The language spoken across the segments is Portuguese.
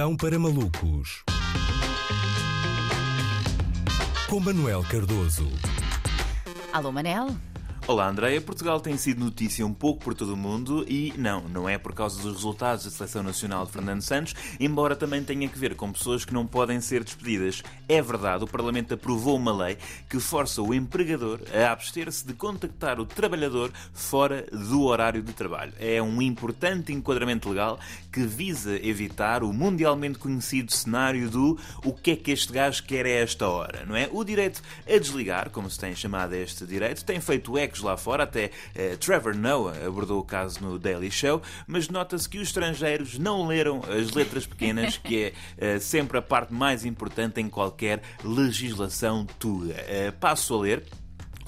Pão para Malucos. Com Manuel Cardoso. Alô, Manel? Olá, Andréia. Portugal tem sido notícia um pouco por todo o mundo e não, não é por causa dos resultados da Seleção Nacional de Fernando Santos, embora também tenha que ver com pessoas que não podem ser despedidas. É verdade, o Parlamento aprovou uma lei que força o empregador a abster-se de contactar o trabalhador fora do horário de trabalho. É um importante enquadramento legal que visa evitar o mundialmente conhecido cenário do o que é que este gajo quer a esta hora, não é? O direito a desligar, como se tem chamado este direito, tem feito ecos lá fora, até eh, Trevor Noah abordou o caso no Daily Show, mas nota-se que os estrangeiros não leram as letras pequenas, que é eh, sempre a parte mais importante em qualquer legislação tuga. Eh, passo a ler.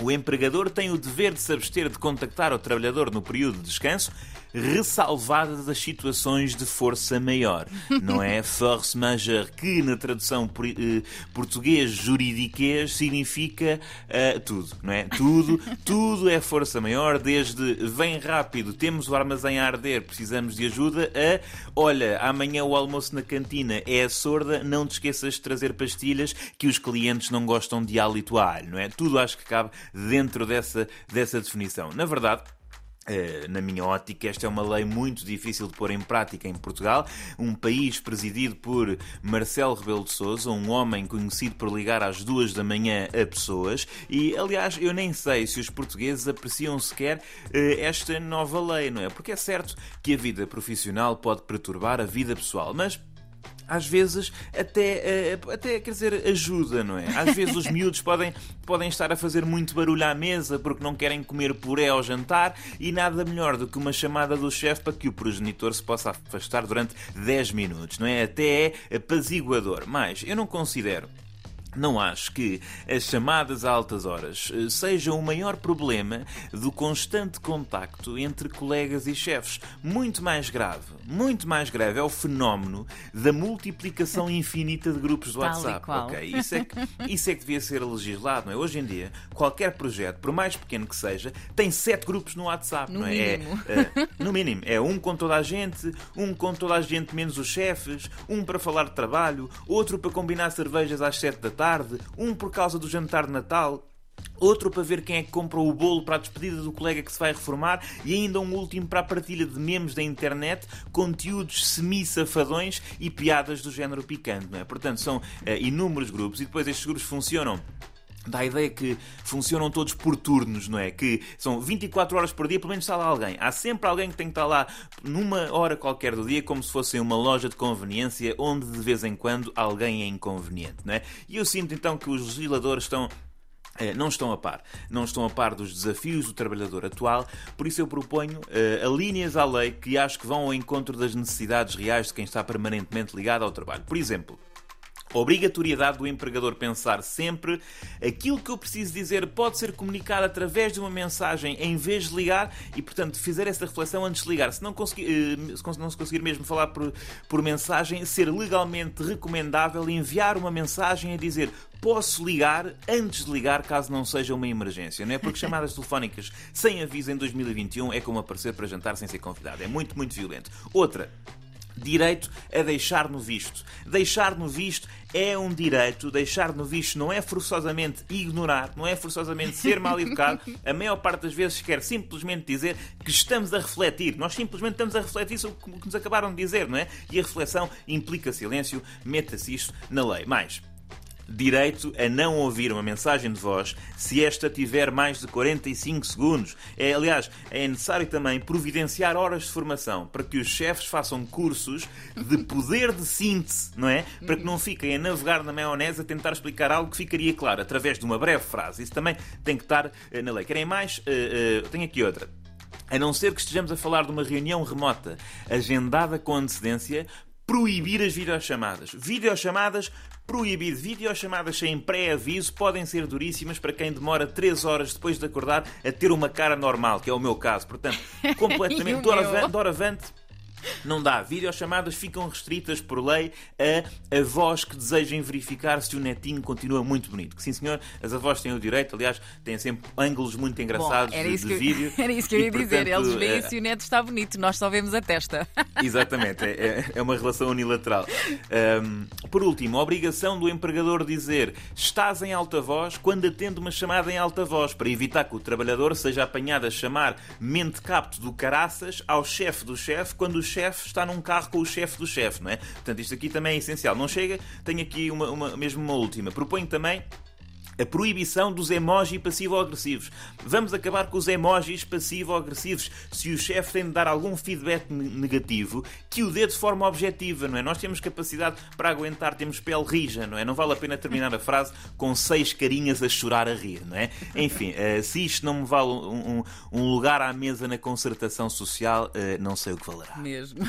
O empregador tem o dever de se abster de contactar o trabalhador no período de descanso, ressalvadas as situações de força maior. Não é force majeure, que na tradução eh, português juridiquês significa uh, tudo, não é? Tudo, tudo é força maior, desde vem rápido, temos o armazém a arder, precisamos de ajuda, a olha, amanhã o almoço na cantina é sorda, não te esqueças de trazer pastilhas que os clientes não gostam de hálito a alho, não é? Tudo acho que cabe dentro dessa, dessa definição. Na verdade, eh, na minha ótica, esta é uma lei muito difícil de pôr em prática em Portugal, um país presidido por Marcelo Rebelo de Sousa, um homem conhecido por ligar às duas da manhã a pessoas, e aliás, eu nem sei se os portugueses apreciam sequer eh, esta nova lei, não é? Porque é certo que a vida profissional pode perturbar a vida pessoal, mas às vezes até, eh, até quer dizer, ajuda, não é? Às vezes os miúdos podem, podem estar a fazer muito barulho à mesa porque não querem comer puré ao jantar e nada melhor do que uma chamada do chefe para que o progenitor se possa afastar durante 10 minutos, não é? Até é apaziguador. Mas eu não considero não acho que as chamadas a altas horas eh, sejam o maior problema do constante contacto entre colegas e chefes. Muito mais grave, muito mais grave é o fenómeno da multiplicação infinita de grupos do Tal WhatsApp. e qual. Ok, isso é, que, isso é que devia ser legislado, não é? Hoje em dia, qualquer projeto, por mais pequeno que seja, tem sete grupos no WhatsApp, No não é? mínimo. É, é, no mínimo, é um com toda a gente, um com toda a gente menos os chefes, um para falar de trabalho, outro para combinar cervejas às sete da tarde, um por causa do jantar de Natal. Outro para ver quem é que comprou o bolo para a despedida do colega que se vai reformar e ainda um último para a partilha de memes da internet, conteúdos semi-safadões e piadas do género picante, não é? Portanto, são eh, inúmeros grupos e depois estes grupos funcionam Dá a ideia que funcionam todos por turnos, não é? Que são 24 horas por dia, pelo menos está lá alguém. Há sempre alguém que tem que estar lá numa hora qualquer do dia, como se fosse uma loja de conveniência, onde de vez em quando alguém é inconveniente, não é? E eu sinto então que os legisladores estão eh, não estão a par. Não estão a par dos desafios do trabalhador atual, por isso eu proponho uh, alíneas à lei que acho que vão ao encontro das necessidades reais de quem está permanentemente ligado ao trabalho. Por exemplo, Obrigatoriedade do empregador pensar sempre aquilo que eu preciso dizer pode ser comunicado através de uma mensagem em vez de ligar e, portanto, fizer essa reflexão antes de ligar. Se não, conseguir, eh, se não se conseguir mesmo falar por, por mensagem, ser legalmente recomendável enviar uma mensagem a dizer posso ligar antes de ligar caso não seja uma emergência, não é? Porque chamadas telefónicas sem aviso em 2021 é como aparecer para jantar sem ser convidado. É muito, muito violento. Outra, direito a deixar no visto. Deixar no visto é um direito, deixar no visto não é forçosamente ignorar, não é forçosamente ser mal educado. A maior parte das vezes quer simplesmente dizer que estamos a refletir. Nós simplesmente estamos a refletir sobre o que nos acabaram de dizer, não é? E a reflexão implica silêncio, meta-se isto na lei. Mais direito a não ouvir uma mensagem de voz se esta tiver mais de 45 segundos. É, aliás, é necessário também providenciar horas de formação para que os chefes façam cursos de poder de síntese, não é? Para que não fiquem a navegar na maionese a tentar explicar algo que ficaria claro através de uma breve frase. Isso também tem que estar eh, na lei. Querem mais? Uh, uh, tenho aqui outra. A não ser que estejamos a falar de uma reunião remota agendada com antecedência, proibir as videochamadas. Videochamadas proibido. Videochamadas sem pré-aviso podem ser duríssimas para quem demora 3 horas depois de acordar a ter uma cara normal, que é o meu caso. Portanto, completamente doravante, doravante Não dá. Videochamadas ficam restritas por lei a avós que desejem verificar se o netinho continua muito bonito. Sim, senhor, as avós têm o direito, aliás, têm sempre ângulos muito engraçados Bom, era de, isso de que, vídeo. Era isso que eu ia E, dizer. portanto, Eles veem eh, se o neto está bonito, nós só vemos a testa. Exatamente, é, é- é uma relação unilateral. Ahm, por último, a obrigação do empregador dizer estás em alta voz quando atende uma chamada em alta voz, para evitar que o trabalhador seja apanhado a chamar mente capto do caraças ao chefe do chefe quando o chefe está num carro com o chefe do chefe, não é? Portanto, isto aqui também é essencial. Não chega, tenho aqui uma, uma- mesmo uma última. Proponho também a proibição dos emojis passivo-agressivos. Vamos acabar com os emojis passivo-agressivos. Se o chefe tem de dar algum feedback ne- negativo, que o dê de forma objetiva, não é? Nós temos capacidade para aguentar, temos pele rija, não é? Não vale a pena terminar a frase com seis carinhas a chorar a rir, não é? Enfim, eh, se isto não me vale um, um- um lugar à mesa na concertação social, eh, não sei o que valerá. Mesmo.